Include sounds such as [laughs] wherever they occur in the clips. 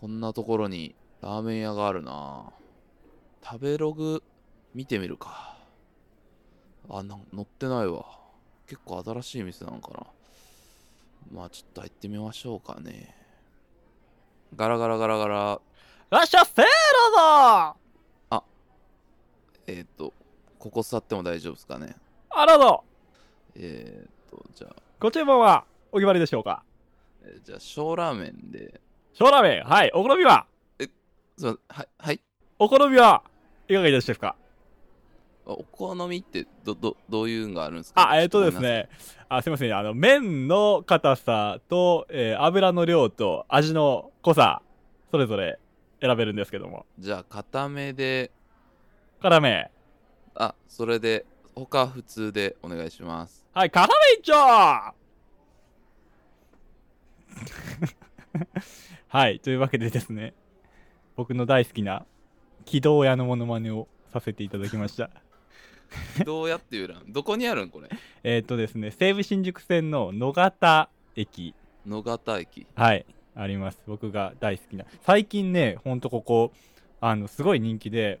こんなところにラーメン屋があるな。食べログ見てみるか。あな載ってないわ。結構新しい店なのかな。まあちょっと入ってみましょうかね。ガラガラガラガラ。らっしゃせーどうぞえっ、とここ座っても大丈夫ですかね。あらどえっ、とじゃあ、ご注文はお決まりでしょうか？えーじゃあ小ラーメンで小ラーメンはいお好みは？すいませんはいはい。お好みはいかがいたしますか？あお好みってどどどういうのがあるんですか？あえっ、とですねあすいませんあの麺の硬さと、えー油の量と味の濃さそれぞれ選べるんですけども。じゃあ固めで。辛麺あそれで他普通でお願いします。はい辛麺一丁 [laughs] はいというわけでですね僕の大好きな軌道屋のモノマネをさせていただきました。どうやっていうラーメンどこにあるんこれ？[laughs] えっとですね西武新宿線の野方駅。野方駅。はいあります。僕が大好きな。最近ねほんとここあのすごい人気で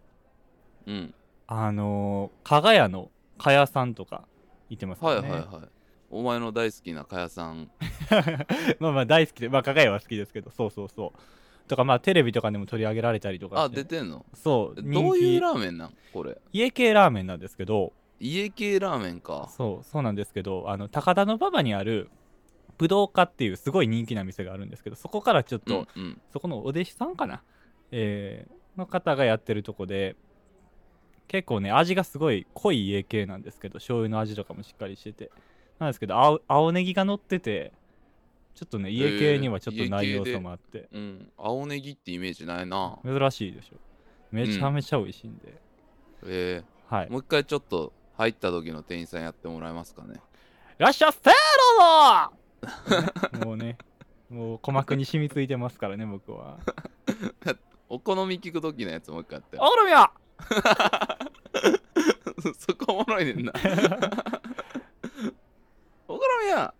うん。あのー、加賀屋の加谷さんとかいてますよね。はいはいはいお前の大好きなかやさん。[laughs] まあまあ大好きでまあ加賀屋は好きですけど。そうそうそう。とかまあテレビとかでも取り上げられたりとかあ出てんの？そうどういう人ラーメンなん？これ。気家系ラーメンなんですけど。家系ラーメンか。そうそうなんですけど。あの高田馬場にある武道家っていうすごい人気な店があるんですけど。そこからちょっと、うんうん。そこのお弟子さんかな、えーの方がやってるとこで。結構ね味がすごい濃い家系なんですけど。醤油の味とかもしっかりしててなんですけど青青ネギが乗っててちょっとね家系にはちょっとない要素もあって、うん。青ネギってイメージないな。珍しいでしょ。めちゃめちゃ美味しいんで、えはい。ー、もう一回ちょっと入った時の店員さんやってもらえますかね。いらっしゃせーどうぞもうねもう鼓膜に染みついてますからね僕は。[laughs] お好み聞く時のやつもう一回やって。お好みはそこおもろいねんな [laughs] お好みや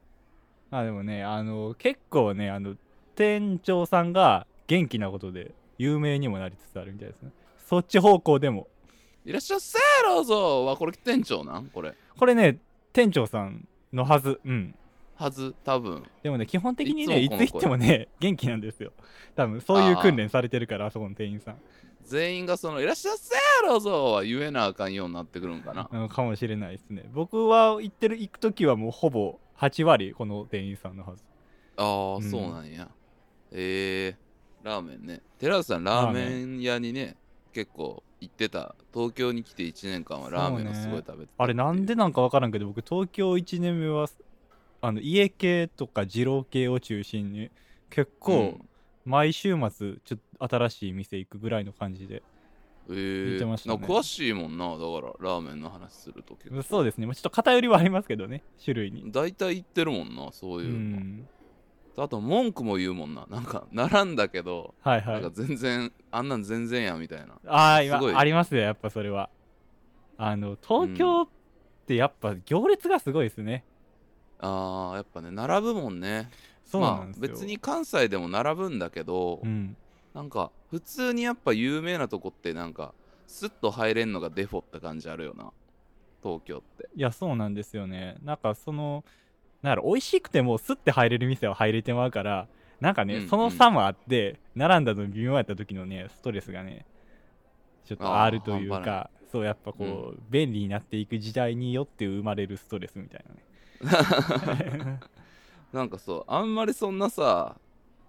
あでもねあの結構ねあの店長さんが元気なことで有名にもなりつつあるみたいですね。そっち方向でも。いらっしゃいせーどうぞはこれ店長なん？これ。これね店長さんのはず。うんはず多分。でもね基本的にねいいつ行ってもね [laughs] 元気なんですよ。多分そういう訓練されてるからあそこの店員さん。全員がその「いらっしゃいせーどうぞ」は言えなあかんようになってくるんかな。うんかもしれないですね。僕は行ってる行く時はもうほぼ8割この店員さんのはず。ああ、うん。そうなんや。えー、ラーメンね。寺内さんラーメン屋にね結構行ってた。東京に来て1年間はラーメンをすごい食べてたっていう。あれなんでなんか分からんけど僕東京1年目はあの家系とか二郎系を中心に結構毎週末ちょっと新しい店行くぐらいの感じでうん、え。ー、見てましたね。なんか詳しいもんなだからラーメンの話すると結構そうですね。まあちょっと偏りはありますけどね種類に。大体行ってるもんなそうういうの、ん。あと文句も言うもんな。なんか並んだけど、はいはい。なんか全然あんなん全然やみたいな。ああすごい。今ありますよやっぱそれは。あの東京ってやっぱ行列がすごいですね、あーやっぱね並ぶもんね。そうなんですよ、まあ、別に関西でも並ぶんだけど、うん。なんか普通にやっぱ有名なとこってなんかスッと入れんのがデフォって感じあるよな。東京って。いやそうなんですよね。なんかそのなん美味しくてもスッて入れる店は入れてまうからなんかね、うんその差もあって並んだの微妙やった時のねストレスがねちょっとあるというかそうやっぱこう、便利になっていく時代によって生まれるストレスみたいなね [laughs] なんかそうあんまりそんなさ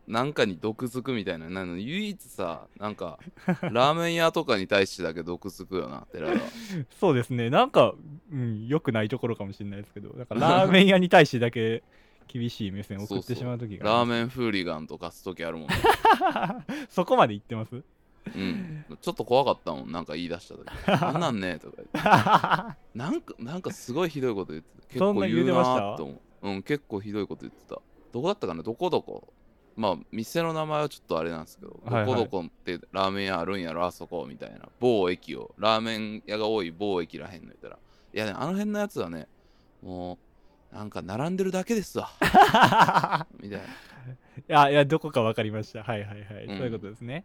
なんかに毒づくみたいななの唯一さなんかラーメン屋とかに対してだけ毒づくよな寺田は。そうですね。なんか、うん、良くないところかもしれないですけどなんかラーメン屋に対してだけ厳しい目線を送ってしまう時がラーンメンフーリガンとかす時あるもんね。[laughs] そこまで言ってます？うん。ちょっと怖かったもんなんか言い出した時。[laughs] あんなんねとか [laughs] なんかなんかすごいひどいこと言ってた [laughs] 結構言うなてましたーって思ううん結構ひどいこと言ってた。どこだったかな？どこどこ？まあ店の名前はちょっとあれなんですけど、はいはい。どこどこってラーメン屋あるんやろあそこみたいな。某駅を。ラーメン屋が多い某駅らへんの言ったら。いやねあの辺のやつはねもうなんか並んでるだけですわ。みたいな。いやいやどこか分かりました。はいはいはい、うん。そういうことですね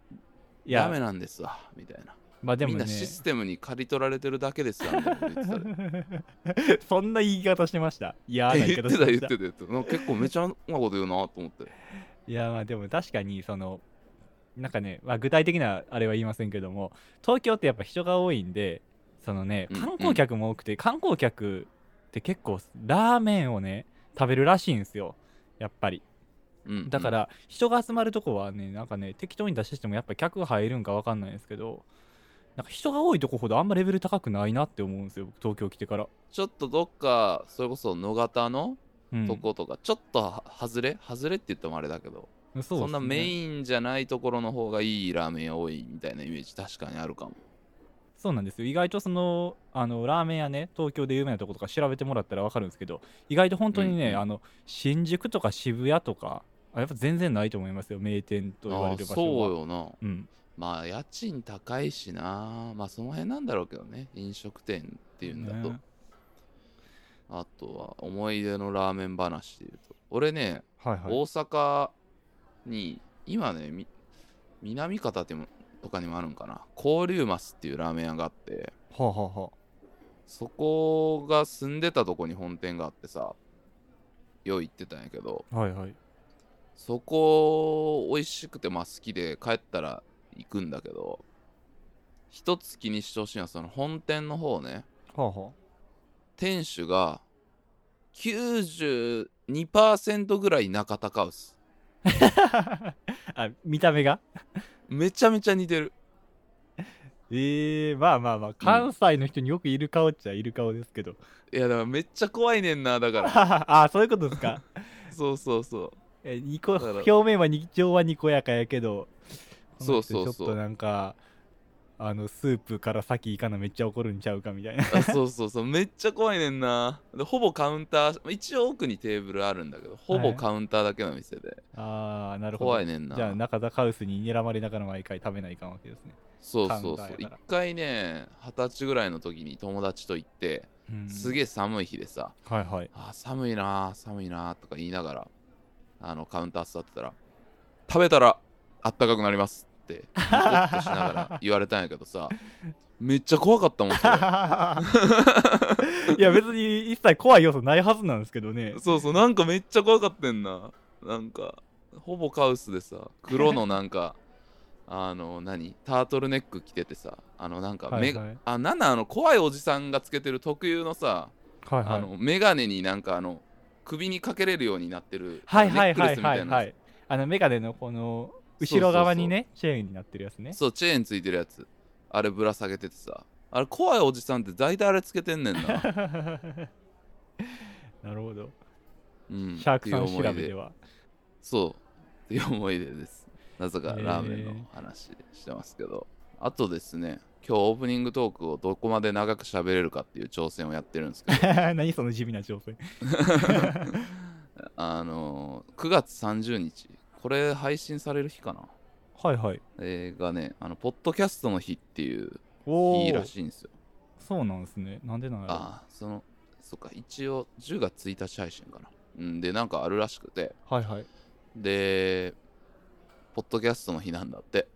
いダメやなんですわみたいな。まあでもね。みんなシステムに刈り取られてるだけですわみたいなこと言ってたで [laughs] そんな言い方してました。嫌な言い言ってた方してました。言ってた言ってた。なんか結構めちゃうまいこと言うなと思って。いやまあでも確かにそのなんかね、まあ、具体的なあれは言いませんけども東京ってやっぱ人が多いんでそのねうん。観光客も多くて、観光客って結構ラーメンをね食べるらしいんですよ。やっぱりうんだから人が集まるとこはねなんかね適当に出してもやっぱ客が入るんか分かんないんですけどなんか人が多いとこほどあんまレベル高くないなって思うんですよ僕東京来てから、ちょっとどっかそれこそ野方のうん、とことか、ちょっとは外れ？外れって言ってもあれだけどそね。そんなメインじゃないところの方がいいラーメン屋多いみたいなイメージ確かにあるかも。そうなんですよ。意外とそのあのラーメン屋ね東京で有名なとことか調べてもらったら分かるんですけど意外と本当にね、うんうん。あの新宿とか渋谷とかあやっぱ全然ないと思いますよ名店と言われる場所は。あそうよな。うん、まあ家賃高いしな。まあその辺なんだろうけどね。飲食店っていうんだと、ね。あとは思い出のラーメン話でいうと。俺ね、はいはい。大阪に今ねみ南方ってもとかにもあるんかな。交流マスっていうラーメン屋があって。はあ、はあはそこが住んでたとこに本店があってさよう行ってたんやけど。あ、はいはいそこ美味しくてまあ好きで帰ったら行くんだけど一つ気にしてほしいのはその本店の方ね。はあは店主が92%ぐらい中田カウスああ見た目が？めちゃめちゃ似てる。ええまあまあまあ関西の人によくいる顔っちゃいる顔ですけど、いやだからめっちゃ怖いねんなだから。[laughs] ああそういうことですか？[laughs] そうそうそうえニコだから。表面は日常はにこやかやけどそうそうそう。ちょっとなんかあのスープから先行かなめっちゃ怒るんちゃうかみたいな。あそうそうそう。めっちゃ怖いねんな。でほぼカウンター一応奥にテーブルあるんだけどほぼカウンターだけの店で、ああなるほど。怖いねんな。じゃあ中田カウスに睨まれながら毎回食べないかんわけですね、そうそうそう。一回ね二十歳ぐらいの時に友達と行ってうん、すげえ寒い日でさ。はいはい「あー寒いなー寒いなー」とか言いながらあのカウンター座ってたら「食べたらあったかくなります」ってニコッとしながら言われたんやけどさめっちゃ怖かったもんそれ。[laughs] いや別に一切怖い要素ないはずなんですけどね。そうそうなんかめっちゃ怖かったんな。なんかほぼカウスでさ黒のなんか [laughs] あの何タートルネック着ててさあのなんかメガ、はいはい。あなんなんあの怖いおじさんがつけてる特有のさ、はいはい。あのメガネになんかあの首にかけれるようになってるはいはいはいはい。いはいあのメガネのこの後ろ側にねチェーンになってるやつね。そうチェーンついてるやつ。あれぶら下げててさ。あれ怖いおじさんって大体あれつけてんねんな。[laughs] なるほど。うん。シャークさん調べでは。そう。っていう思い出です。なぜかラーメンの話してますけど、あとですね今日オープニングトークをどこまで長く喋れるかっていう挑戦をやってるんですけど。[laughs] 何その地味な挑戦。[laughs] あのー9月30日。これ配信される日かな？はいはい。えーがね。あのポッドキャストの日っていう日らしいんですよ。そうなんですね。なんでなんやろ？ああそのそっか。一応10月1日配信かな。うんでなんかあるらしくて。はいはい。でポッドキャストの日なんだって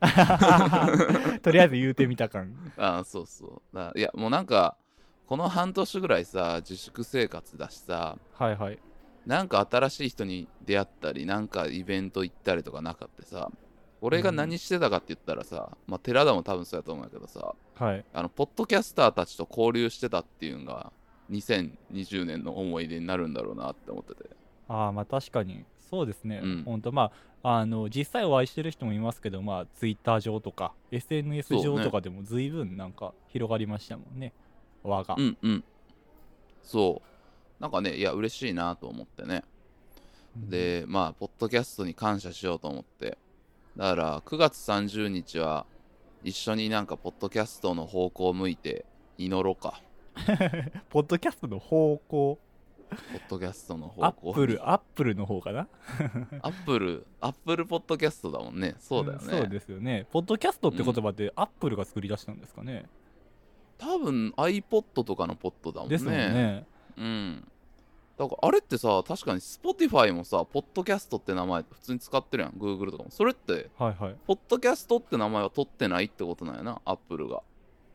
[laughs] とりあえず言うてみた感。ああそうそう。だいやもうなんかこの半年ぐらいさ自粛生活だしさはいはい。なんか新しい人に出会ったりなんかイベント行ったりとかなかってさ俺が何してたかって言ったらさ、まあ寺田も多分そうやと思うんやけどさはい。あのポッドキャスターたちと交流してたっていうのが2020年の思い出になるんだろうなって思ってて。ああまあ確かに。そうですね、うん。ほんとまああの実際お会いしてる人もいますけどまあツイッター上とか SNS 上とかでも随分なんか広がりましたもんね。輪が、うんうん。そう。なんかねいや嬉しいなと思ってね。うん。でまあポッドキャストに感謝しようと思って。だから9月30日は一緒になんかポッドキャストの方向を向いて祈ろうか。[laughs] ポッドキャストの方向？ポッドキャストのア方向ップルアップルの方かな？アップルアップルポッドキャストだもんね。そうだよね、んそうですよね。ポッドキャストって言葉ってアップルが作り出したんですかね、多分 iPod とかのポッドだもんね。ですね。うん。だからあれってさ確かに Spotify もさポッドキャストって名前普通に使ってるやん。Google とかも。それってはいはい。ポッドキャストって名前は取ってないってことなんやな Apple が。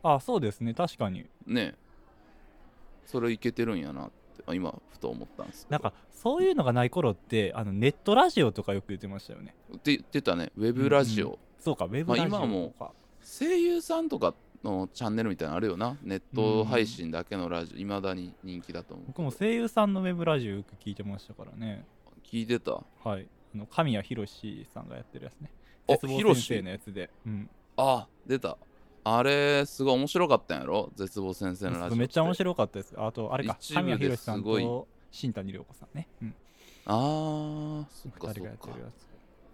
あそうですね。確かに。ね。えそれいけてるんやなってあ今ふと思ったんですなんかそういうのがない頃ってあのネットラジオとかよく言ってましたよね。って言ってたね。ウェブラジオ、うんそうかウェブラジオまあ今も声優さんとかのチャンネルみたいなのあるよな。ネット配信だけのラジオ。いまだに人気だと思う。僕も声優さんのウェブラジオよく聞いてましたからね。聞いてた？はい。あの神谷博史さんがやってるやつね。あ絶望先生のやつで、うん、あ出たあれすごい面白かったんやろ？絶望先生のラジオめっちゃ面い白かったです。あとあれか神谷博史さんと新谷涼子さんね、うん、あーそっか2そっか。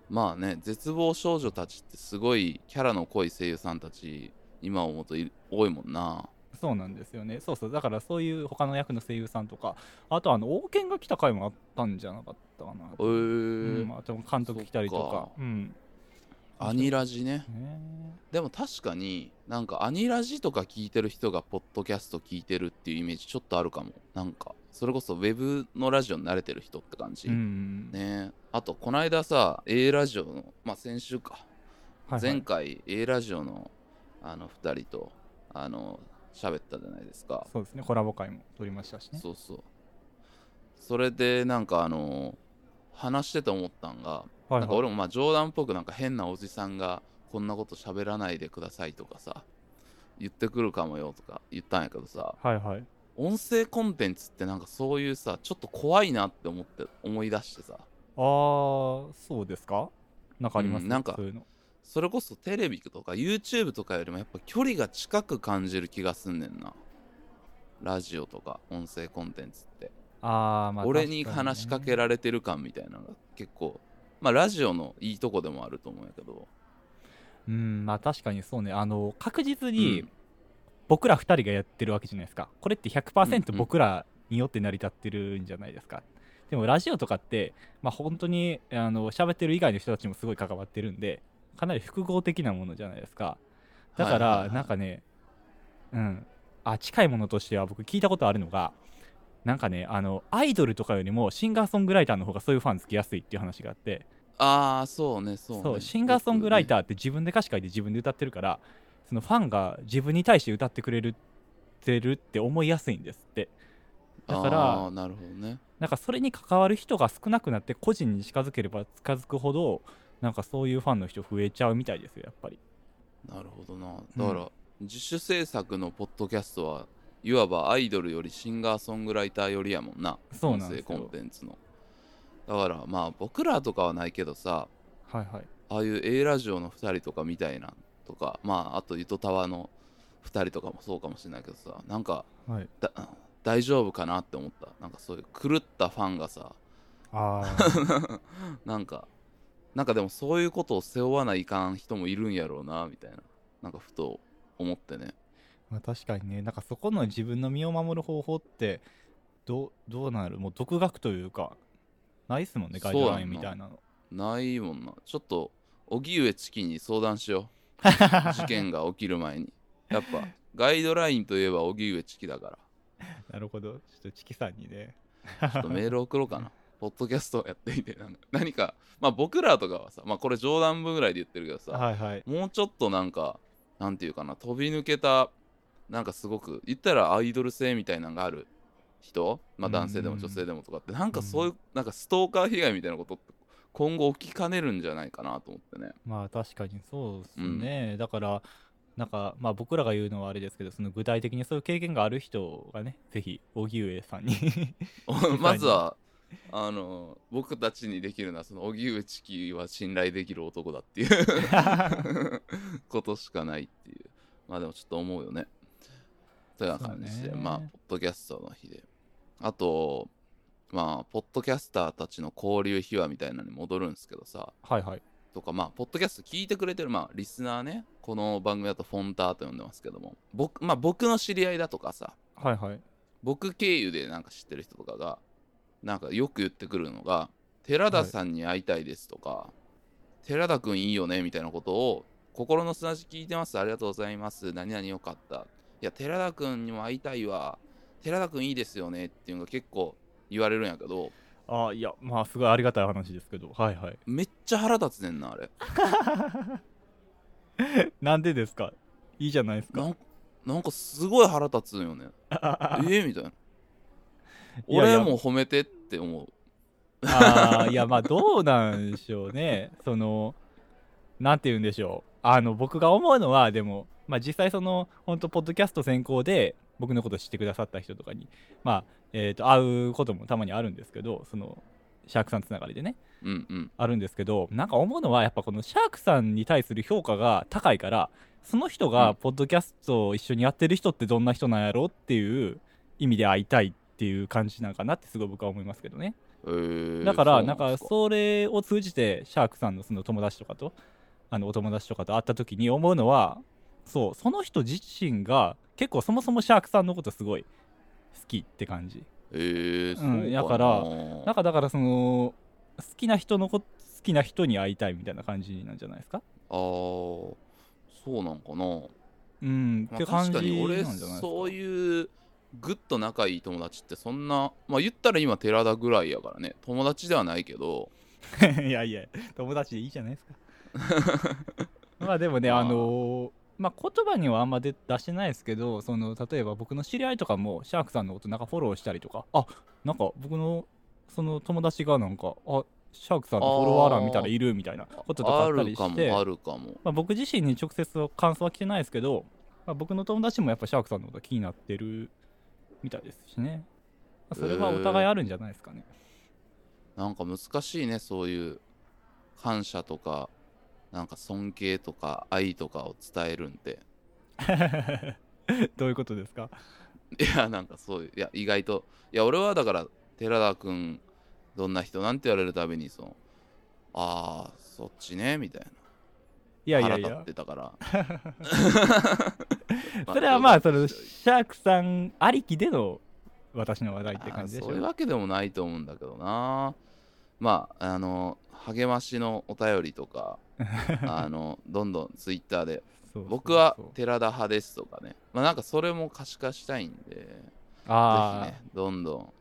まあね絶望少女たちってすごいキャラの濃い声優さんたち今思うとい多いもんな。そうなんですよね。そうそう。だからそういう他の役の声優さんとかあとあの王権が来た回もあったんじゃなかったかな。えー。うん、まあ、でも監督来たりとか。うんアニラジね。ねでも確かになんかアニラジとか聞いてる人がポッドキャスト聞いてるっていうイメージちょっとあるかも。なんかそれこそウェブのラジオに慣れてる人って感じ、うんね。あとこの間さ A ラジオのまあ先週か、はいはい。前回 A ラジオのあの2人とあの喋ったじゃないですか。そうですね。コラボ会も撮りましたしね。そうそう。それでなんかあの話してて思ったんが、はいはい。なんか俺もまあ冗談っぽくなんか変なおじさんがこんなこと喋らないでくださいとかさ言ってくるかもよとか言ったんやけどさはいはい。音声コンテンツってなんかそういうさちょっと怖いなって思って思い出してさ。ああそうですか？なんかあります、うんなんかそれこそテレビとか YouTube とかよりもやっぱ距離が近く感じる気がすんねんな。ラジオとか音声コンテンツって。ああまあ俺に話しかけるられてる感みたいなのが結構まあラジオのいいとこでもあると思うんやけど。うんまあ確かにそうね。あの確実うにん。僕ら2人がやってるわけじゃないですか。これってうんう100%ん。僕らによって成り立ってるんじゃないですか、でもラジオとかってまあ本当にあの喋ってる以外の人たちもすごい関わってるんでかなり複合的なものじゃないですか。だから、なんかねうん。あ近いものとしては僕聞いたことあるのがなんかねあのアイドルとかよりもシンガーソングライターの方がそういうファンつきやすいっていう話があって。ああそうねそうね。そうシンガーソングライターーって自分で歌詞書いて自分で歌ってるからそのファンが自分に対して歌ってくれるってるって思いやすいんですって。だからなるほどね。なんかそれに関わる人が少なくなって個人に近づければ近づくほどなんかそういうファンの人増えちゃうみたいですよやっぱり。なるほどな。だから、自主制作のポッドキャストはいわばアイドルよりシンガーソングライターよりやもんなそうなんですよ。音声コンテンツの。だからまあ僕らとかはないけどさはいはい。ああいう A ラジオの2人とかみたいなとかまああとゆとたわの2人とかもそうかもしれないけどさなんかはい。だ大丈夫かなって思った。なんかそういう狂ったファンがさ。あ [laughs] なんかなんかでもそういうことを背負わないかん人もいるんやろうなみたいな。なんかふと思ってねまあ確かにね。なんかそこの自分の身を守る方法ってどうどうなるもう独学というかないっすもんねガイドラインみたいなの。ないもんな。ちょっと荻上チキに相談しよう。[laughs] 事件が起きる前に。やっぱガイドラインといえば荻上チキだから。なるほど。ちょっとチキさんにね。ちょっとメール送ろうかな。ポッドキャストやってみて。なんか何かまあ僕らとかはさまあこれ冗談部ぐらいで言ってるけどさ、はいはい。もうちょっとなんかなんていうかな飛び抜けたなんかすごく言ったらアイドル性みたいなのがある人？まあ男性でも女性でもとかって。なんかそういうなんかストーカー被害みたいなことって今後起きかねるんじゃないかなと思ってね。まあ確かにそうですね、だからなんかまあ僕らが言うのはあれですけどその具体的にそういう経験がある人がねぜひ荻上さんに。[laughs] まずは [laughs] あの僕たちにできるのはその荻上チキは信頼できる男だっていう。[laughs] ことしかないっていう。まあでもちょっと思うよねというような感じで、まあポッドキャストの日で。あとまあポッドキャスターたちの交流秘話みたいなのに戻るんですけどさ。はいはい。とかまあポッドキャスト聞いてくれてるまあリスナーね。この番組だとフォンターと呼んでますけども。僕まあ僕の知り合いだとかさ。はいはい。僕経由でなんか知ってる人とかがなんかよく言ってくるのが寺田さんに会いたいですとか、寺田くんいいよねみたいなことを心の砂地聞いてます。ありがとうございます。何々よかったいや寺田くんにも会いたいわ。寺田君いいですよねっていうのが結構言われるんやけど。ああいやまあすごいありがたい話ですけど。はいはい。めっちゃ腹立つねんなあれ。[laughs] なんでですか？いいじゃないですか。なんかすごい腹立つんよね。[laughs] えー、みたいな。俺も褒めてって思う。あーいやまあどうなんでしょうね。そのなんて言うんでしょう。あの僕が思うのはでもまあ実際その本当ポッドキャスト先行で僕のこと知ってくださった人とかにまあえー、と会うこともたまにあるんですけどそのシャークさんつながりでね。うんうん。あるんですけどなんか思うのはやっぱこのシャークさんに対する評価が高いからその人うん。がポッドキャストを一緒にやってる人ってどんな人なんやろっていう意味で会いたいっていう感じなんかなってすごい僕は思いますけどね。えー、だからなんかそれを通じてシャークさんのその友達とかとあのお友達とかと会った時に思うのはそうその人自身が結構そもそもシャークさんのことすごい好きって感じ。えー、そうかんやからなんかだからその好きな人のこ好きな人に会いたいみたいな感じなんじゃないですか？あーそうなんかな、うん、まあ、って感じ確かに俺なんじゃないですか？そういうぐっと仲いい友達ってそんなまあ言ったら今寺田ぐらいやからね。友達ではないけど。[laughs] いやいや友達でいいじゃないですか。[laughs] まあでもねまああのーまあ言葉にはあんまで出してないですけどその例えば僕の知り合いとかもシャークさんのことなんかフォローしたりとかあなんか僕のその友達がなんかあシャークさんのフォロワー欄見たらいるみたいなこととかああったりしてもあるかも。まあ、僕自身に直接感想は来てないですけど、まあ、僕の友達もやっぱシャークさんのこと気になってるみたいですしね、まあそれはお互いあるんじゃないですかね、なんか難しいねそういう感謝とかなんか尊敬とか愛とかを伝えるんて [laughs] どういうことですか？いやなんかそういういや意外といや俺はだから寺田君どんな人なんて言われるたびにそのああそっちねみたいいやない腹立や。いやってたから。[laughs] それはまあそのシャークさんありきでの私の話題って感じでしょ？そういうわけでもないと思うんだけどな。まああの励ましのお便りとかあのどんどんツイッターで。僕は寺田派ですとかね。まあなんかそれも可視化したいんで。ぜあひねどんどん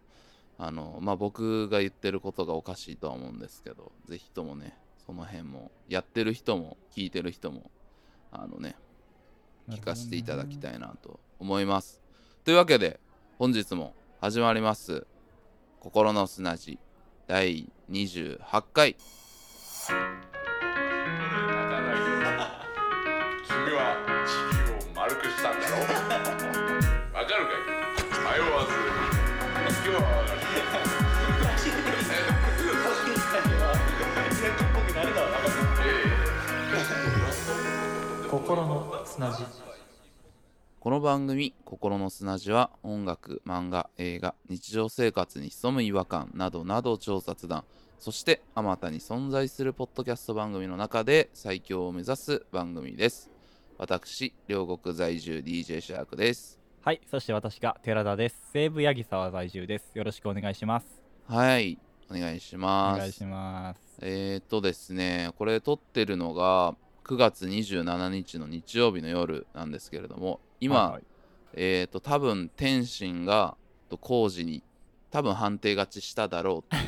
あのまあ僕が言ってることがおかしいとは思うんですけどぜひともねその辺もやってる人も聞いてる人もあのねあ聞かせていただきたいいなと思います。というわけで本日も始まります「心の砂地」第28回。君は地球を丸くしたんだろ？うわかるかい？迷わず。今日は心の砂地この番組「心の砂地」は音楽漫画映画日常生活に潜む違和感などなどを調査談。そしてあまたに存在するポッドキャスト番組の中で最強を目指す番組です。私両国在住 DJ シャークです。はいそして私が寺田です西武八木沢在住です。よろしくお願いします。はいお願いしおます。願いします。えー、っとですね、これ撮ってるのが9月27日の日曜日の夜なんですけれども、今、はいはい。えー、っと、多分天心がと工事に多分判定勝ちしただろうう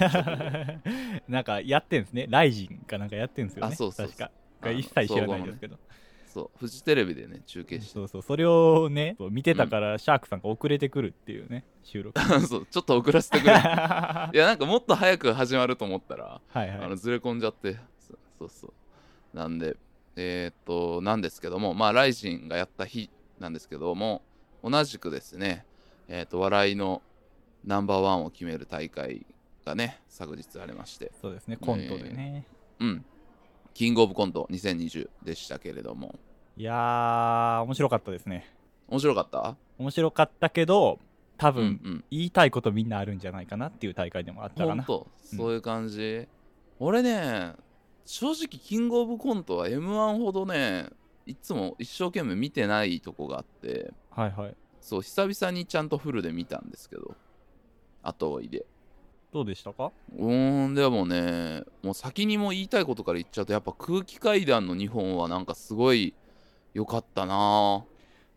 [laughs] なんかやってんですね。ライジンかなんかやってんですよね。あそうそうそう。確か。一切知らないですけど、そう、フジテレビでね、中継して、そうそう。それをね見てたからシャークさんが遅れてくるっていうね収録。[laughs] そう、ちょっと遅らせてくれ。[laughs] いはや、なんかもっと早く始まると思ったら、いはい。あのずれ込んじゃって。そうそうそう。なんでえーっとなんですけどもまあライジンがやった日なんですけども同じくですねえーっと笑いのナンバーワンを決める大会がね昨日ありまして。そうですねコントでね、うん。キングオブコント2020でしたけれども。いやー面白かったですね。面白かった？面白かったけど多うん分、うん。言いたいことみんなあるんじゃないかなっていう大会でもあったかな。ほんとそういう感じ、俺ね正直キングオブコントは m 1ほどねいつも一生懸命見てないとこがあってはいはい。そう久々にちゃんとフルで見たんですけど後追いで。どうでしたか？うーんでもねもう先にも言いたいことから言っちゃうとやっぱ空気階段の2本はなんかすごい良かったな。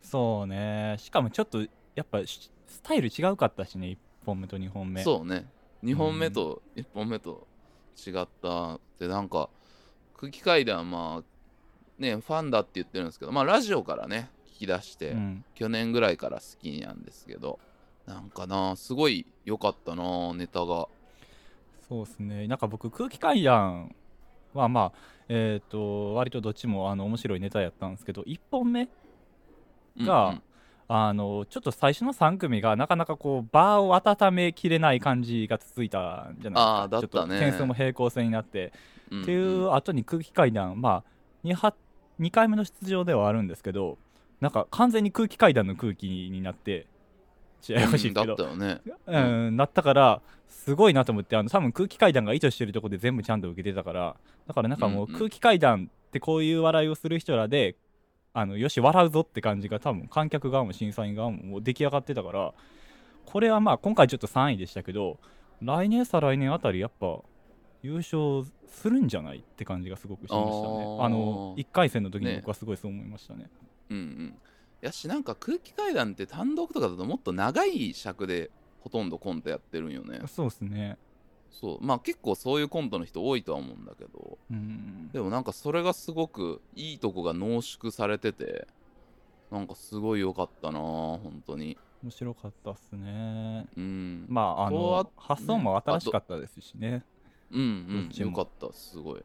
そうね。しかもちょっとやっぱしスタイル違うかったしね1本目と2本目。そうね。2本目と1本目と違った。ってなんか空気階段まあねファンだって言ってるんですけどまあラジオからね聞き出して、うん、去年ぐらいから好きなんですけどなんかなすごい良かったなネタが。そうですね。なんか僕空気階段はまあえっ、と割とどっちもあの面白いネタやったんですけど1本目が、うん。あのちょっと最初の3組がなかなかこうバーを温めきれない感じが続いたんじゃないですか。ね。ちょっと点数も平行線になって、うんっていう後に空気階段まあ 2, は2回目の出場ではあるんですけどなんか完全に空気階段の空気になってちょっとややこしいけどだったよね。うん、なったからすごいなと思ってあの多分空気階段が意図してるところで全部ちゃんと受けてたからだからなんかもううんうん。空気階段ってこういう笑いをする人らであのよし笑うぞって感じが多分観客側も審査員側ももう出来上がってたからこれはまあ今回ちょっと3位でしたけど来年再来年あたりやっぱ優勝するんじゃないって感じがすごくしましたね。あの1回戦の時にね。僕はすごいそう思いましたね。うんうん。やしなんか空気階段って単独とかだともっと長い尺でほとんどコントやってるんよね。そうですね。そう。まあ結構そういうコントの人多いとは思うんだけど。うん。でもなんかそれがすごくいいとこが濃縮されててなんかすごい良かったな本当に。面白かったっすね。うん。まああの発想も新しかったですしねうんうんよかったすごい。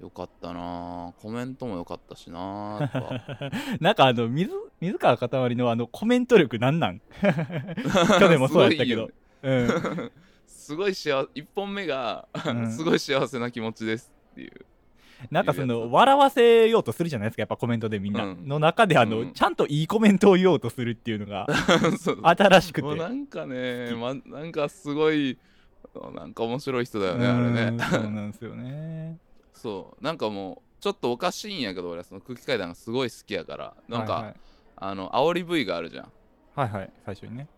よかったな。コメントもよかったしな [laughs] なんかあの水水川かたまりのあのコメント力なんなん？[laughs] 去年もそうやったけど。うん。[laughs] すごい幸せ1本目が、すごい幸せな気持ちですっていう。なんかその笑わせようとするじゃないですかやっぱコメントでみんな、うん。の中であの、うん。ちゃんといいコメントを言おうとするっていうのが新しくて。なんかね、ま、なんかすごいなんか面白い人だよねあれうんね。そうなんですよね。[laughs] そう。なんかもうちょっとおかしいんやけど俺はその空気階段がすごい好きやから。なんか、はいはい。あの煽り V があるじゃん。はいはい。最初にね。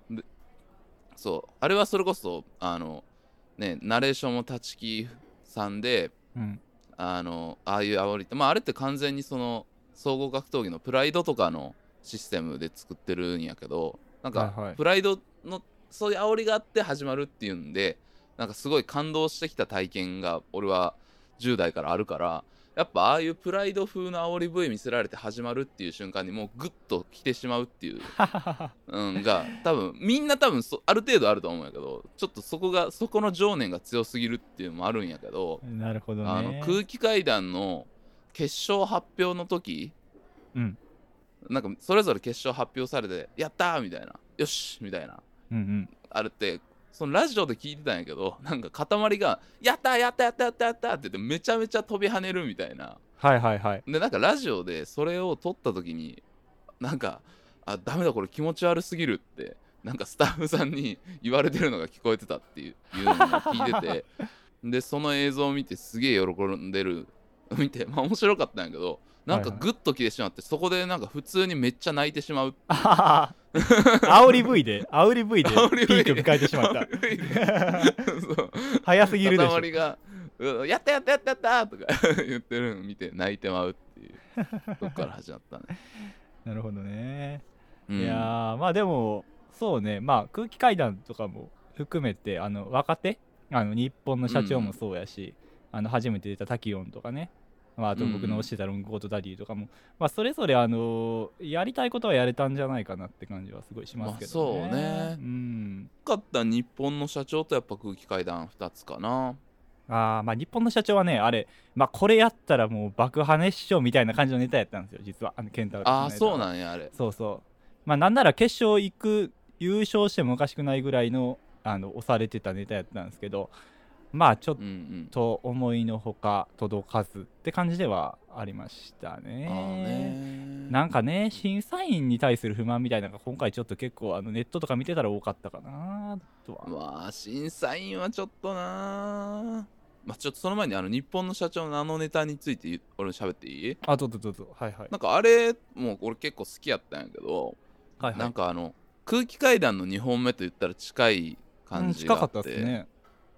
そう。あれはそれこそあのねナレーションも立木さんでうん。あのああいう煽りってまああれって完全にその総合格闘技のプライドとかのシステムで作ってるんやけどなんかはいはい。プライドのそういう煽りがあって始まるっていうんでなんかすごい感動してきた体験が俺は10代からあるからやっぱああいうプライド風の煽り V 見せられて始まるっていう瞬間にもうグッと来てしまうっていう [laughs] うん、が多分みんな多分そある程度あると思うんやけどちょっとそこがそこの情念が強すぎるっていうのもあるんやけど、なるほどねあの空気階段の決勝発表の時うんなんかそれぞれ決勝発表されて「やったー!」みたいな「よし!」みたいなうんうんあれってそのラジオで聞いてたんやけどなんか塊が「やったーやったーやったーやったーやったー!」って言ってめちゃめちゃ飛び跳ねるみたいなはいはいはいでなんかラジオでそれを撮った時になんか「あダメだこれ気持ち悪すぎる」ってなんかスタッフさんに [laughs] 言われてるのが聞こえてたっていういうのを聞いてて [laughs] でその映像を見てすげえ喜んでる見てまあ面白かったんやけどなんかグッと来てしまって、そこでなんか普通にめっちゃ泣いてしまう。あはは煽り V で煽り V でピーク迎えてしまった。そう早すぎるでしが「うんやったやったやったやった!」とか [laughs] 言ってるの見て泣いてまうっていうとこから始まったね、[laughs] なるほどね。うん。いやーまあでもそうね。まあ空気階段とかも含めてあの若手？あの日本の社長もそうやし、あの初めて出たタキオンとかね、まあ、あと僕の教えたロングコートダディとかも、まあ、それぞれあのやりたいことはやれたんじゃないかなって感じはすごいしますけどね。まあそうね。うん。よかった日本の社長とやっぱ空気階段2つかな。あーまあ日本の社長はねあれ、まあ、これやったらもう爆破熱唱みたいな感じのネタやったんですよ実は。あのケンタウロああそうなんやあれ。そうそう。まあなんなら決勝行く優勝してもおかしくないぐらいのあの押されてたネタやったんですけどまあちょっと思いのほか届かずって感じではありましたね。ね。なんかね審査員に対する不満みたいなのが今回ちょっと結構あのネットとか見てたら多かったかなとは。まあ審査員はちょっとなまあちょっとその前にあの日本の社長のあのネタについて俺喋っていい？あどうぞどうぞ。はいはい。なんかあれもう俺結構好きやったんやけど、はいはい。なんかあの空気階段の2本目と言ったら近い感じがあって、うん近かったですね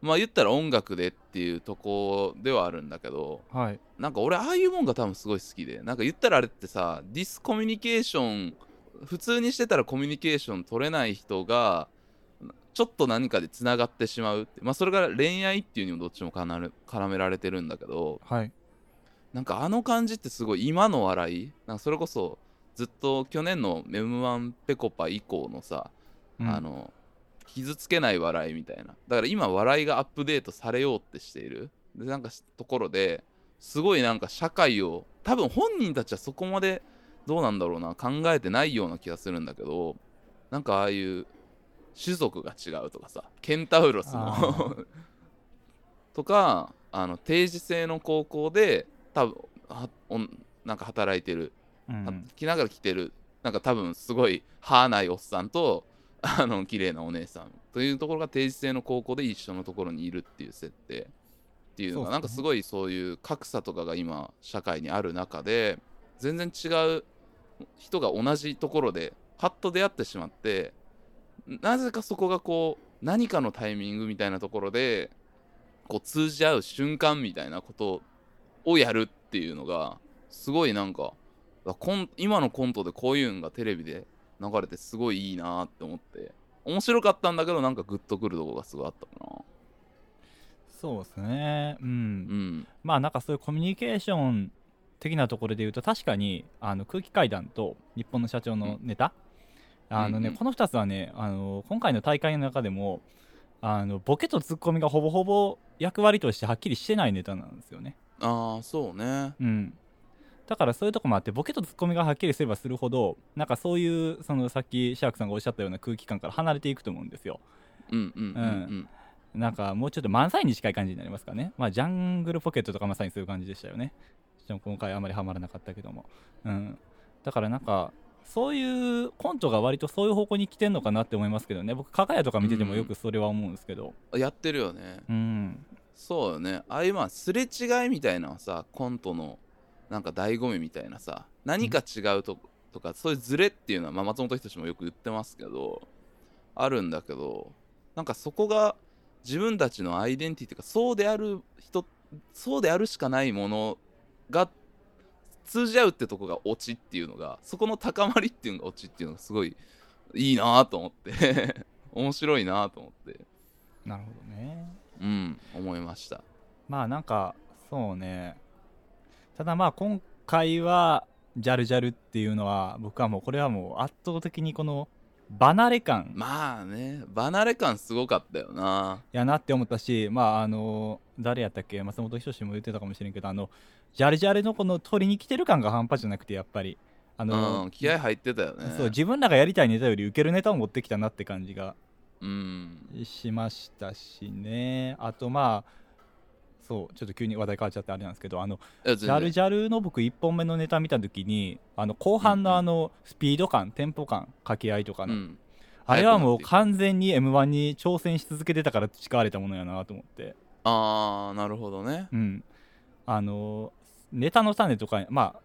まあ言ったら音楽でっていうとこではあるんだけどはい。なんか俺ああいうもんが多分すごい好きでなんか言ったらあれってさディスコミュニケーション普通にしてたらコミュニケーション取れない人がちょっと何かでつながってしまうってまあそれが恋愛っていうにもどっちも絡め絡められてるんだけどはい。なんかあの感じってすごい今の笑いなんかそれこそずっと去年の M1 ペコパ以降のさ、うん。あの傷つけない笑いみたいな。だから今笑いがアップデートされようってしている。でなんかしところですごいなんか社会を多分本人たちはそこまでどうなんだろうな考えてないような気がするんだけどなんかああいう種族が違うとかさケンタウロス [laughs] とかあの定時制の高校で多分はおんなんか働いてるうん。着ながら着てるなんか多分すごい歯ないおっさんとあの綺麗なお姉さんというところが定時制の高校で一緒のところにいるっていう設定っていうのがなんかすごいそういう格差とかが今社会にある中で全然違う人が同じところでパッと出会ってしまってなぜかそこがこう何かのタイミングみたいなところでこう通じ合う瞬間みたいなことをやるっていうのがすごいなんか今のコントでこういうのがテレビで流れてすごいいいなって思って。面白かったんだけどなんかグッとくるとこがすごいあったかそうですね。うん。なうん。まあなんかそういうコミュニケーション的なところで言うと確かにあの空気階段と日本の社長のネタ、あのね、うんうん。この2つはねあの今回の大会の中でもあのボケとツッコミがほぼほぼ役割としてはっきりしてないネタなんですよね。ああそうね。うんだからそういうとこもあってボケとツッコミがはっきりすればするほどなんかそういうそのさっきシャークさんがおっしゃったような空気感から離れていくと思うんですよ。うんうんうんうんなんかもうちょっと漫才に近い感じになりますかね。まあジャングルポケットとかまさにそういう感じでしたよね。ちょっと今回あまりハマらなかったけども。うん。だからなんか、そういうコントが割とそういう方向に来てんのかなって思いますけどね。僕、かがやとか見ててもよくそれは思うんですけど。やってるよねうん。そうよねああいうまあすれ違いみたいなさコントのなんか醍醐味みたいなさ何か違うと,、とかそういうズレっていうのは、まあ、松本人志もよく言ってますけどあるんだけどなんかそこが自分たちのアイデンティティというかそうである人そうであるしかないものが通じ合うってとこがオチっていうのがそこの高まりっていうのがオチっていうのがすごいいいなと思って [laughs] 面白いなと思ってなるほどね。うん思いましたまあなんか、そうね。ただまあ今回は、ジャルジャルっていうのは、僕はもうこれはもう圧倒的にこの離れ感まあね離れ感すごかったよな。やなって思ったし、まああの誰やったっけ？松本人志も言ってたかもしれんけどあのジャルジャルのこの取りに来てる感が半端じゃなくてやっぱり。あの、うん気合入ってたよね。そう自分らがやりたいネタより受けるネタを持ってきたなって感じがうん。しましたしね。あとまあそうちょっと急に話題変わっちゃってあれなんですけどあのジャルジャルの僕1本目のネタ見た時にあの後半のあのスピード感、テンポ感掛け合いとかの、うん。あれはもう完全に m 1に挑戦し続けてたから培われたものやなと思って。ああなるほどね。うん。あのネタの種とかま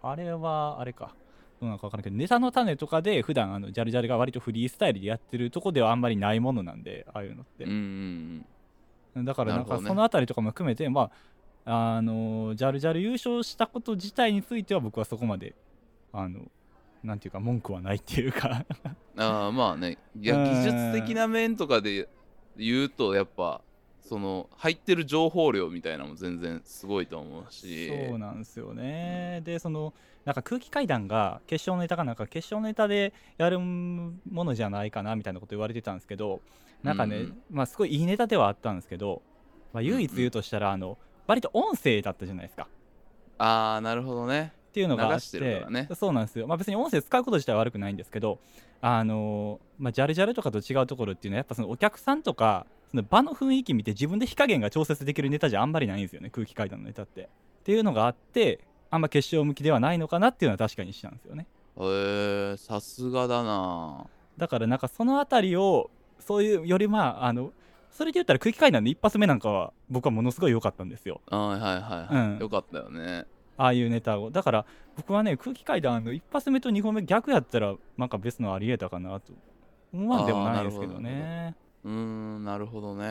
ああれはあれか。どうなのか分からんけどネタの種とかで普段あのジャルジャルが割とフリースタイルでやってるとこではあんまりないものなんでああいうのって。うんうんだからなんかそのあたりとかも含めて、まあ、あのジャルジャル優勝したこと自体については僕はそこまであのなんていうか文句はないっていうか。う [laughs] んああまあね。いやうん。技術的な面とかで言うとやっぱその入ってる情報量みたいなのも全然すごいと思うし。そうなんですよね、でそのなんか空気階段が決勝ネタがなんか決勝ネタでやるものじゃないかなみたいなこと言われてたんですけどなんかね、うん。うんまあすごいいいネタではあったんですけど、まあ、唯一言うとしたら、あの割と音声だったじゃないですか。ああなるほどね。っていうのがあってね。そうなんですよ、まあ、別に音声使うこと自体は悪くないんですけどあのまあ、ジャルジャルとかと違うところっていうのはやっぱそのお客さんとかその場の雰囲気見て自分で火加減が調節できるネタじゃあんまりないんですよね空気階段のネタって。っていうのがあってあんま決勝向きではないのかなっていうのは確かにしたんですよね。へえさすがだな。だからなんかそのあたりをそういうよりまああのそれで言ったら空気階段の一発目なんかは僕はものすごい良かったんですよ。はいはいはいはい、うん。よかったよね。ああいうネタを。だから僕はね空気階段の一発目と二本目逆やったらなんか別のありえたかなと思わんでもないですけどね。うーんなるほどね、う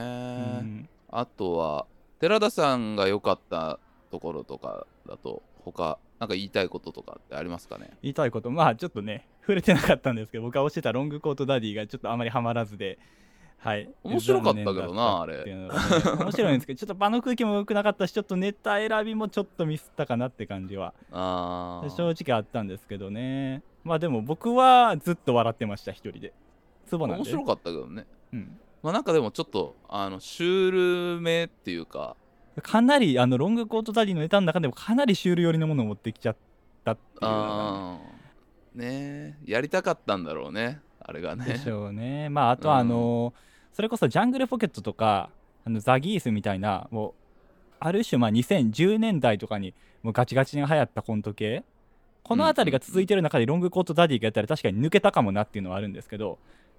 ん。あとは寺田さんが良かったところとかだと他なんか言いたいこととかってありますかね？言いたいことまあちょっとね触れてなかったんですけど僕が推してたロングコートダディがちょっとあまりハマらずではい。面白かったけどな残念だったっていうのがね。面白いんですけどちょっと場の空気も良くなかったしちょっとネタ選びもちょっとミスったかなって感じは [laughs] 正直あったんですけどね。まあでも僕はずっと笑ってました一人で。ツボなんで。面白かったけどね。うん。まあなんかでもちょっとあのシュールめっていうかかなりあのロングコートダディのネタの中でもかなりシュール寄りのものを持ってきちゃったっていうあー。ね。えやりたかったんだろうねあれがね。でしょうね。まああとうんはあのそれこそジャングルポケットとかあのザギースみたいなもうある種まあ2010年代とかにもうガチガチに流行ったコント系。この辺りが続いてる中でロングコートダディがやったら確かに抜けたかもなっていうのはあるんですけど、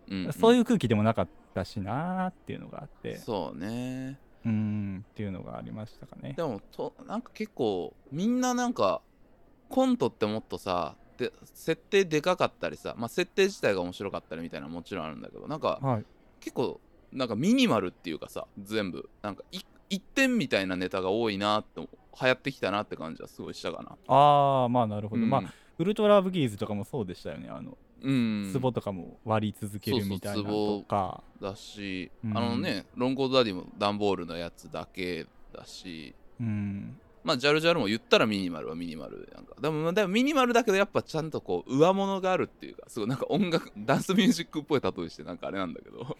うんうん。そういう空気でもなかったしなーっていうのがあって。そうねうーん。っていうのがありましたかね。でもとなんか結構みんななんかコントってもっとさで設定でかかったりさ、まあ、設定自体が面白かったりみたいなのもちろんあるんだけどなんかはい。結構なんかミニマルっていうかさ全部。なんかい一点みたいなネタが多いなって流行ってきたなって感じはすごいしたかな。ああまあなるほど、うん。まあウルトラブギーズとかもそうでしたよね。あのうん。ツボとかも割り続けるみたいなとか。だし、うん。あのねロングコートダディも段ボールのやつだけだし。うん。まあジャルジャルも言ったらミニマルはミニマルでなんか。でもでもミニマルだけどやっぱちゃんとこう上物があるっていうかすごいなんか音楽ダンスミュージックっぽい例えしてなんかあれなんだけど。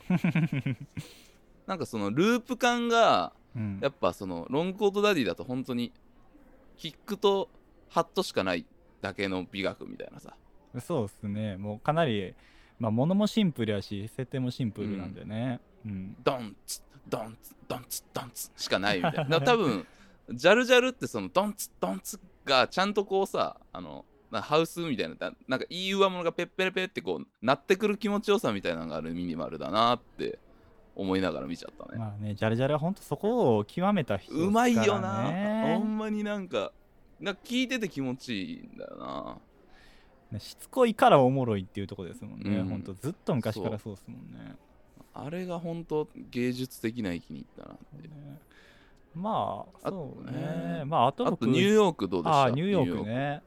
[laughs] なんかそのループ感がうん。やっぱそのロングコートダディだと本当にキックとハットしかないだけの美学みたいなさそうですね。もうかなりまあ物もシンプルやし設定もシンプルなんでね。うん、ドンツドンツドンツドンツしかないみたいな。[laughs] 多分ジャルジャルってそのドンツドンツがちゃんとこうさあのなハウスみたいなななんかいい上物がペッペレペってこうなってくる気持ちよさみたいなのがあるミニマルだなって思いながら見ちゃったね、まあねジャルジャルは本当そこを極めた人ですうまいよな。ねほんまになんかなんか聞いてて気持ちいいんだよなねしつこいからおもろいっていうところですもんね、うん。本当ずっと昔からそうですもんね。あれが本当芸術的な域に行ったなってね。まああそうね。ねまああとニューヨークどうでした？ニューヨークね。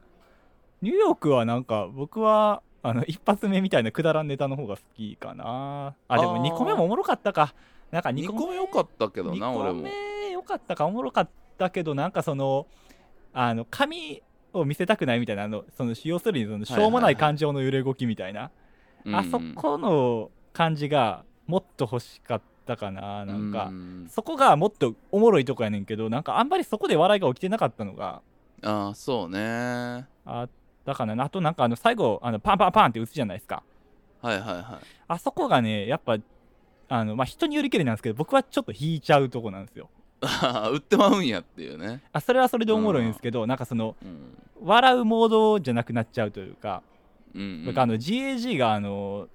ニューヨークはなんか僕はあの一発目みたいなくだらんネタの方が好きかな。あでもあー。2個目もおもろかったか。なんかニューヨーク2 2個目良かったけど2個な俺も。目良かったかおもろかったけどなんかそのあの髪を見せたくないみたいなあのその要するにそのしょうもない感情の揺れ動きみたいな、あそこの感じがもっと欲しかったかななんか、うそこがもっとおもろいとこやねんけどなんかあんまりそこで笑いが起きてなかったのが。ああそうね。あったかな。あとなんかあの最後あのパンパンパンって打つじゃないですか。はいはいはい。あそこがねやっぱあのまあ人によりけりなんですけど僕はちょっと引いちゃうとこなんですよ [laughs] 売ってまうんやっていうね、あそれはそれでおもろいんですけど、なんかそのうん。笑うモードじゃなくなっちゃうというか、うんうん。僕あの GAG があの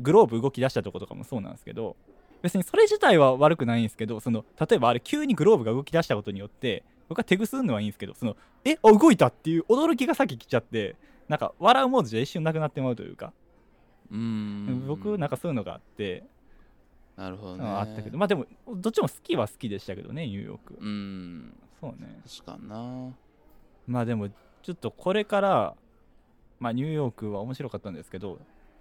グローブ動き出したとことかもそうなんですけど別にそれ自体は悪くないんですけどその例えばあれ急にグローブが動き出したことによって僕は手ぐすんのはいいんですけどそのえあ動いたっていう驚きが先来ちゃってなんか笑うモードじゃ一瞬なくなってまうというか、うーん。僕なんかそういうのがあって、なるほどね。あったけど。まあでもどっちも好きは好きでしたけどねニューヨーク、うん。そうね。確かにな。まあでもちょっとこれからまあニューヨークは面白かったんですけど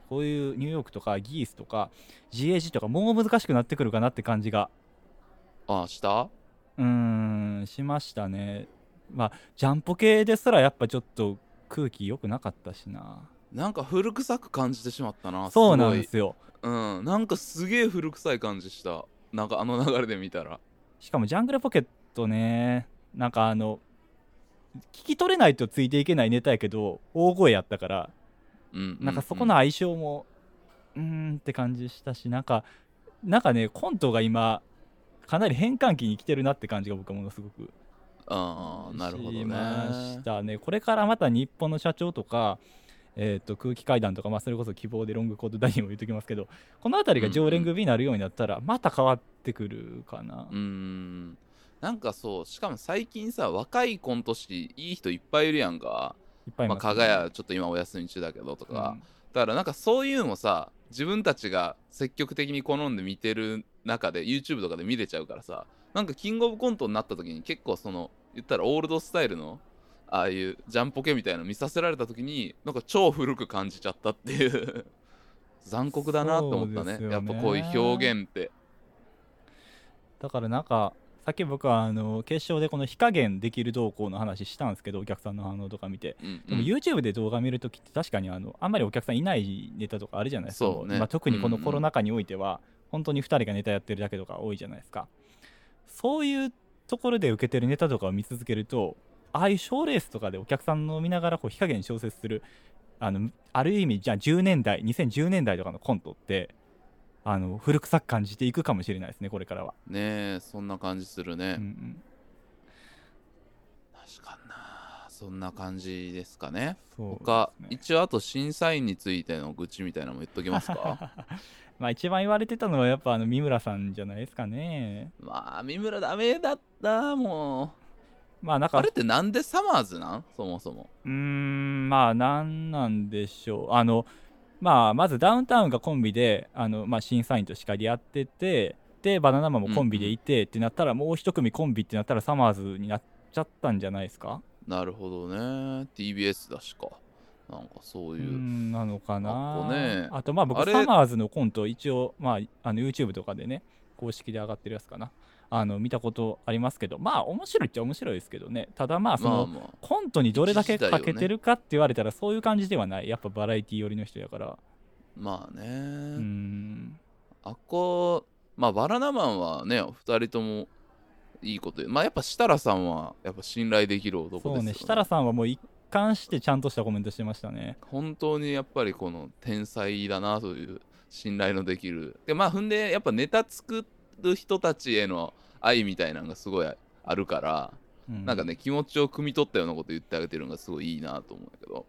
こういうニューヨークとかギースとか GAG とかもう難しくなってくるかなって感じが。あした？うーんしましたね。まあジャンポ系ですらやっぱちょっと空気良くなかったしななんか古臭く感じてしまったなそうなんですよ。うん。なんかすげえ古臭い感じした。なんかあの流れで見たら。しかもジャングルポケットね。なんかあの聞き取れないとついていけないネタやけど大声やったから。うんなんかそこの相性もうーんって感じしたしなんかなんかねコントが今かなり変換期に来てるなって感じが僕はものすごく。ああなるほどね。しましたね。これからまた日本の社長とかえー、と空気階段とか、まあ、それこそ希望でロングコートダディも言っときますけどこの辺りが常連組になるようになったらまた変わってくるかな、うーん。なんかそうしかも最近さ若いコント師いい人いっぱいいるやんか。まあ、いっぱいいます、加賀谷ちょっと今お休み中だけどとか、だからなんかそういうのもさ自分たちが積極的に好んで見てる中で YouTube とかで見れちゃうからさ。なんかキングオブコントになった時に結構その言ったらオールドスタイルのああいうジャンポケみたいなの見させられた時になんか超古く感じちゃったっていう。[laughs] 残酷だなと思ったね。ね。やっぱこういう表現って。だからなんかさっき僕はあの決勝でこの火加減できる動向の話したんですけどお客さんの反応とか見て。うんでも YouTube で動画見るときって確かにあのあんまりお客さんいないネタとかあるじゃないですか。そうね。まあ、特にこのうんうんコロナ禍においては本当に2人がネタやってるだけとか多いじゃないですか。そういうところで受けてるネタとかを見続けるとああいう賞ーレースとかでお客さんの見ながらこう火加減調節するあのある意味じゃあ10年代2010年代とかのコントってあの古臭く感じていくかもしれないですねこれからは、ねえそんな感じするね、うんうん、確かにな。そんな感じですかね。そうすね。一応あと審査員についての愚痴みたいなのも言っときますか？[laughs] まあ一番言われてたのはやっぱあの三村さんじゃないですかね。まあ三村ダメだったもうまあなんかあれってなんでサマーズなん？そもそも。うーんまあなんなんでしょう。あのまあまずダウンタウンがコンビであの、まあ、審査員としかりやっててでバナナマンもコンビでいて、ってなったらもう一組コンビってなったらサマーズになっちゃったんじゃないですか？なるほどね。TBS だしか。なんかそうういう、んなのかあなとね。あとまあ僕サマーズのコント一応まああの YouTube とかでね公式で上がってるやつかなあの見たことありますけどまあ面白いっちゃ面白いですけどね。ただまあその、まあまあ。コントにどれだけ一時代よねかけてるかって言われたらそういう感じではない。やっぱバラエティ寄りの人やから。まあね、うーん。あっこまあバナナマンはね2人ともいいことまあやっぱ設楽さんはやっぱ信頼できる男ですよそうね。設楽さんはもう一貫してちゃんとしたコメントしてましたね。本当にやっぱりこの天才だなという信頼のできる。でまあ踏んでやっぱネタ作る人たちへの愛みたいなのがすごいあるから、うなんかね気持ちを汲み取ったようなこと言ってあげてるのがすごいいいなと思うんだけど。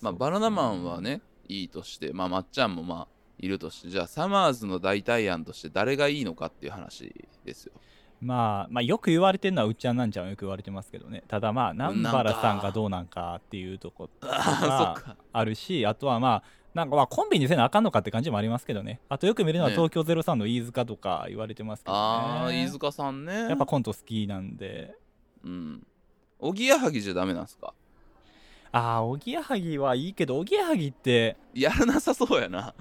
まあバナナマンはねいいとしてまあまっちゃんもまあいるとしてじゃあサマーズの代替案として誰がいいのかっていう話ですよ。まあ、まあよく言われてるのはうっちゃんなんちゃんはよく言われてますけどね。ただまあ南原さんがどうなんかっていうとこあるしあとはまあなんかまあコンビにせなあかんのかって感じもありますけどね。あとよく見るのはね。東京03の飯塚とか言われてますけどね。ああ飯塚さんね。やっぱコント好きなんで。うん。おぎやはぎじゃダメなんすか？ああおぎやはぎはいいけどおぎやはぎってやらなさそうやな。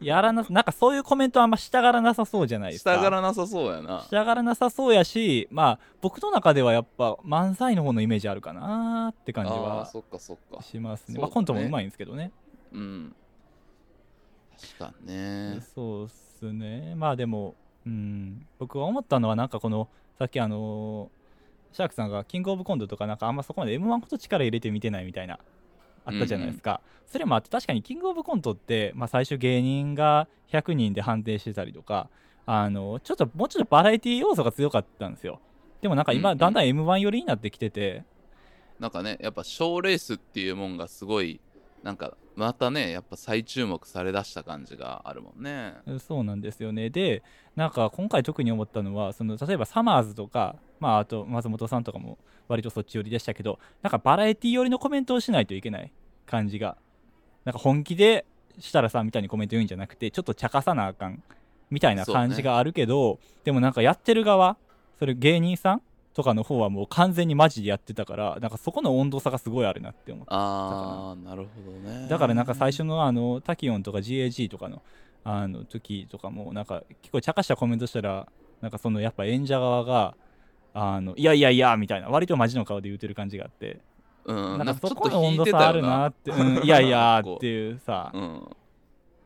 やらななんかそういうコメントあんましたがらなさそうじゃないですか。従らなさそうやな。したがらなさそうやしまあ僕の中ではやっぱ漫才の方のイメージあるかなって感じああはそっかそっか。しますね。ね。まあコントもうまいんですけどねうん。確かにね。そうっすね。まあでもうん僕が思ったのはなんかこのさっきあのーシャークさんがキングオブコントとかなんかあんまそこまで m 1こと力入れて見てないみたいなあったじゃないですか、それもあって確かにキングオブコントって、まあ、最初芸人が100人で判定してたりとかあのちょっともうちょっとバラエティ要素が強かったんですよ。でもなんかうんうん今だんだん m 1寄りになってきてて、なんかねやっぱ賞レースっていうもんがすごいなんかまたねやっぱ再注目されだした感じがあるもんねそうなんですよね。で、なんか今回特に思ったのは、その例えばサマーズとか、まあ、あと松本さんとかも割とそっち寄りでしたけど、なんかバラエティ寄りのコメントをしないといけない感じが、なんか本気で設楽さんみたいにコメント言うんじゃなくて、ちょっと茶化さなあかんみたいな感じがあるけど、でもなんかやってる側、それ芸人さんとかの方はもう完全にマジでやってたから、なんかそこの温度差がすごいあるなって思って。ああな。るほどね。だからなんか最初のあのタキオンとか GAG とかのあの時とかもなんか結構茶化したコメントしたらなんかそのやっぱ演者側があのいやいやいやみたいな割とマジの顔で言ってる感じがあって、うんなんかそこの温度差あるなって、うんいやいやっていうさ、[laughs] うん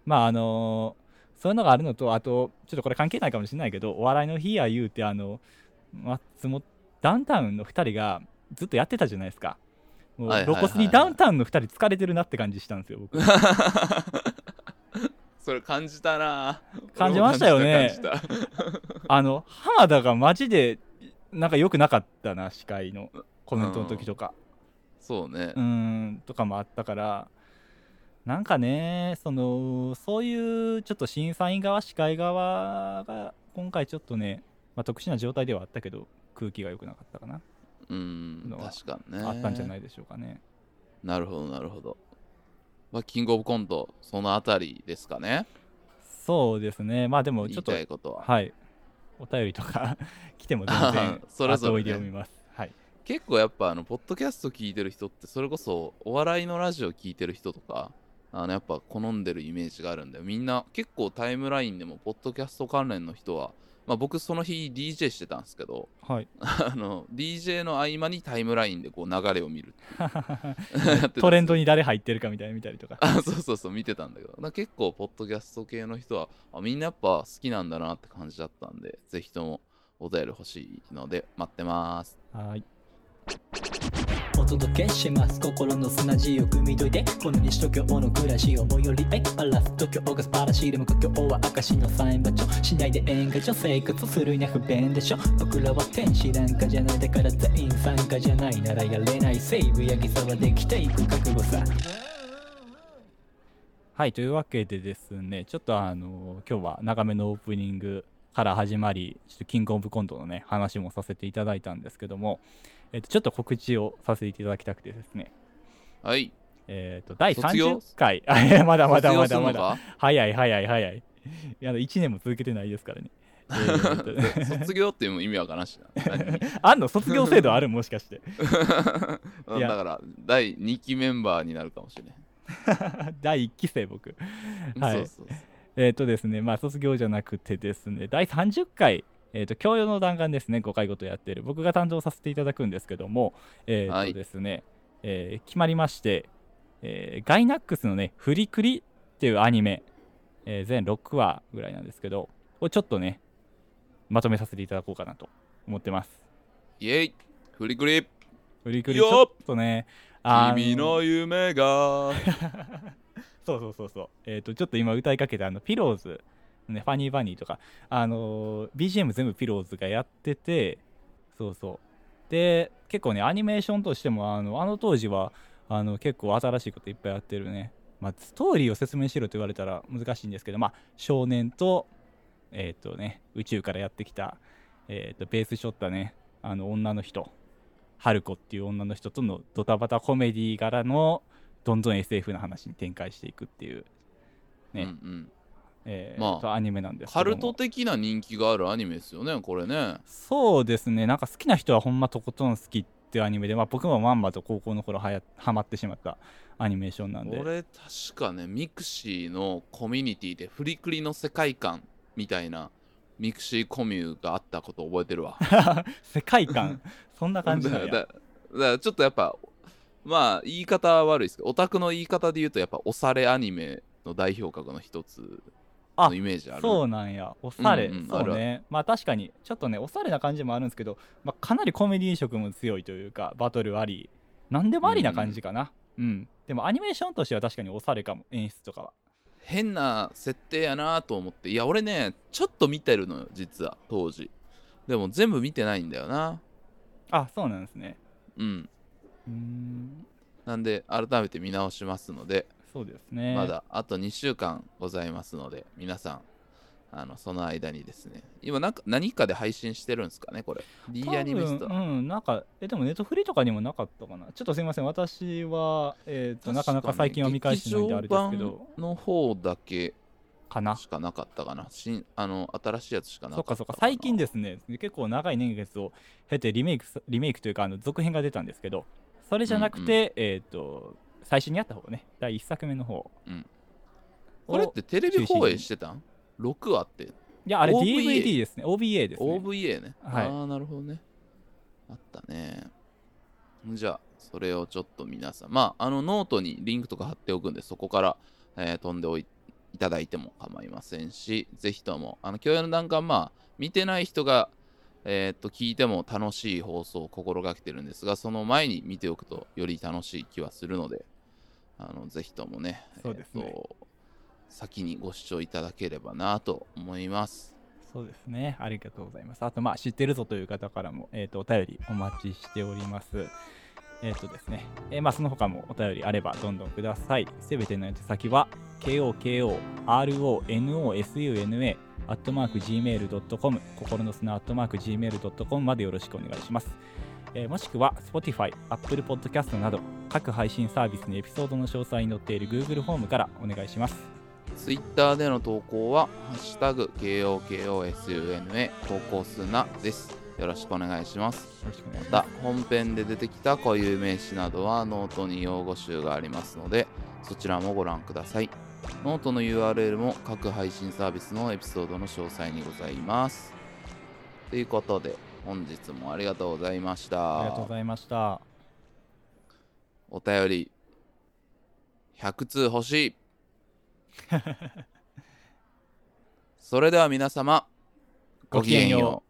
まああのそういうのがあるのとあとちょっとこれ関係ないかもしれないけどお笑いの日や言うてあの松本ダウンタウンの2人がずっとやってたじゃないですか。もう露骨にダウンタウンの2人疲れてるなって感じしたんですよ僕。[laughs] それ感じたな。感じましたよね。[laughs] あの浜田がマジでなんか良くなかったな司会のコメントの時とか。たそうね。うーんとかもあったから。なんかねそのそういうちょっと審査員側司会側が今回ちょっとね、まあ、特殊な状態ではあったけど空気が良くなかったかな、うん確かにね。あったんじゃないでしょうかね。なるほどなるほど。まあキングオブコントそのあたりですかね。そうですね。まあでも言いちょっとたいことは。はい。お便りとか [laughs] 来ても全然 [laughs] それぞれね。読みます。はい。結構やっぱあのポッドキャスト聞いてる人ってそれこそお笑いのラジオ聞いてる人とかあのやっぱ好んでるイメージがあるんでみんな結構タイムラインでもポッドキャスト関連の人はまあ僕その日 DJ してたんですけどはい。あの DJ の合間にタイムラインでこう流れを見る [laughs] トレンドに誰入ってるかみたいなの見たりとか。[laughs] あそうそうそう見てたんだけど。な結構ポッドキャスト系の人はあみんなやっぱ好きなんだなって感じだったんでぜひともお便り欲しいので待ってます。はいお届けします。心の砂地を汲み解いてこの西東京の暮らしを最寄りへバラス東京が素晴らしいでも故郷は証のサイン場所しないで演歌所生活するには不便でしょ僕らは天使なんかじゃないだから全員参加じゃないならやれない西武八木沢できていく覚悟さ。はいというわけでですねちょっとあの今日は長めのオープニングから始まりちょっとキングオブコントのね話もさせていただいたんですけども、えっとちょっと告知をさせていただきたくてですね。はい。えっと第卒業？30回。[laughs] まだまだまだまだ早い早い早いい。や1年も続けてないですからね。え [laughs] ー卒業っていう意味わからんしな何あんの卒業制度あるもしかして。[laughs] いや。だから第2期メンバーになるかもしれない、第1期生僕。はい。そうそうそう。えっ、とですね、まあ、卒業じゃなくてですね、第30回、えっ、と、教養の弾丸ですね、5回ごとやってる。僕が担当させていただくんですけども、えっ、はいとですね、えー決まりまして、えーガイナックスのね、フリクリっていうアニメ、えー全6話ぐらいなんですけど、をちょっとね、まとめさせていただこうかなと思ってます。イェイフリクリフリクリちょっとね、あ君の夢が [laughs] そうそうそうそう。えっ、と、ちょっと今歌いかけたあの、ピローズ、ね、ファニーバニーとか、あのー BGM 全部ピローズがやってて、そうそう。で、結構ね、アニメーションとしても、あの、あの当時は、あの、結構新しいこといっぱいやってるね。まあ、ストーリーを説明しろと言われたら難しいんですけど、まあ、少年と、えっ、とね、宇宙からやってきた、えっ、と、ベースしょったね、あの、女の人、春子っていう女の人とのドタバタコメディからの、どんどん SF の話に展開していくっていう、ねうんうんえーまあとアニメなんですけカルト的な人気があるアニメですよねこれね。そうですね。なんか好きな人はほんまとことん好きっていうアニメで、まあ、僕もまんまと高校の頃はやハマってしまったアニメーションなんで。俺確かねミクシーのコミュニティでフリクリの世界観みたいなミクシーコミュがあったこと覚えてるわ。[laughs] 世界観？そんな感じなんや。だだだからちょっとやっぱまあ言い方は悪いですけどオタクの言い方で言うとやっぱおされアニメの代表格の一つあのイメージある。そうなんや。おしゃれ、うんうんそうね。まあ確かにちょっとねおしゃれな感じもあるんですけど、まあ、かなりコメディ色も強いというかバトルあり何でもありな感じかな。うん、でもアニメーションとしては確かにおしゃれかも演出とかは。変な設定やなと思って。いや俺ねちょっと見てるのよ実は当時。でも全部見てないんだよな。あそうなんですね。うん。うーん。なんで改めて見直しますのでそうですね。まだあと2週間ございますので皆さんあのその間にですね。今なんか何かで配信してるんですかねこれ。D アニメスト。うんなんかえでもネットフリとかにもなかったかな。ちょっとすいません。私は、えーとなかなか最近は見返してないんであれですけど。版の方だけかなしかなかったかな。新あの新しいやつしかなかったそっかそっか。最近ですね結構長い年月を経てリメイクさリメイクというかあの続編が出たんですけどそれじゃなくて、えっ、と最初にやった方ね。第1作目の方。うん。をこれってテレビ放映してたん ?6 話って？いやあれ DVD ですね。OVA ですね。OVA ね。はい。ああ、なるほどね。あったね。じゃあ、それをちょっと皆さん、まあ、あのノートにリンクとか貼っておくんで、そこから、えー飛んでおいいただいても構いませんし、ぜひとも、あの、共有の段階、まあ、見てない人が、えーっと、聞いても楽しい放送を心がけてるんですが、その前に見ておくとより楽しい気はするので、あの、ぜひともね、そうですね。えー先にご視聴いただければなと思います。そうですね。ありがとうございます。あとまあ知ってるぞという方からも、えー、とお便りお待ちしております。えっ、とですね、えーまあその他もお便りあればどんどんください。すべての宛先は KOKORONOSUNA アットマーク Gmail.com 心の砂アットマーク Gmail.com までよろしくお願いしますえーもしくは Spotify、Apple Podcast など各配信サービスにエピソードの詳細に載っている Google フォームからお願いします。ツイッターでの投稿は、ハッシュタグ KOKOSUNA 投稿数なです。よろしくお願いします。また本編で出てきた固有名詞などはノートに用語集がありますのでそちらもご覧ください。ノートの URL も各配信サービスのエピソードの詳細にございます。ということで本日もありがとうございました。ありがとうございました。お便り100通欲しい。[laughs] それでは皆様ごきげんよう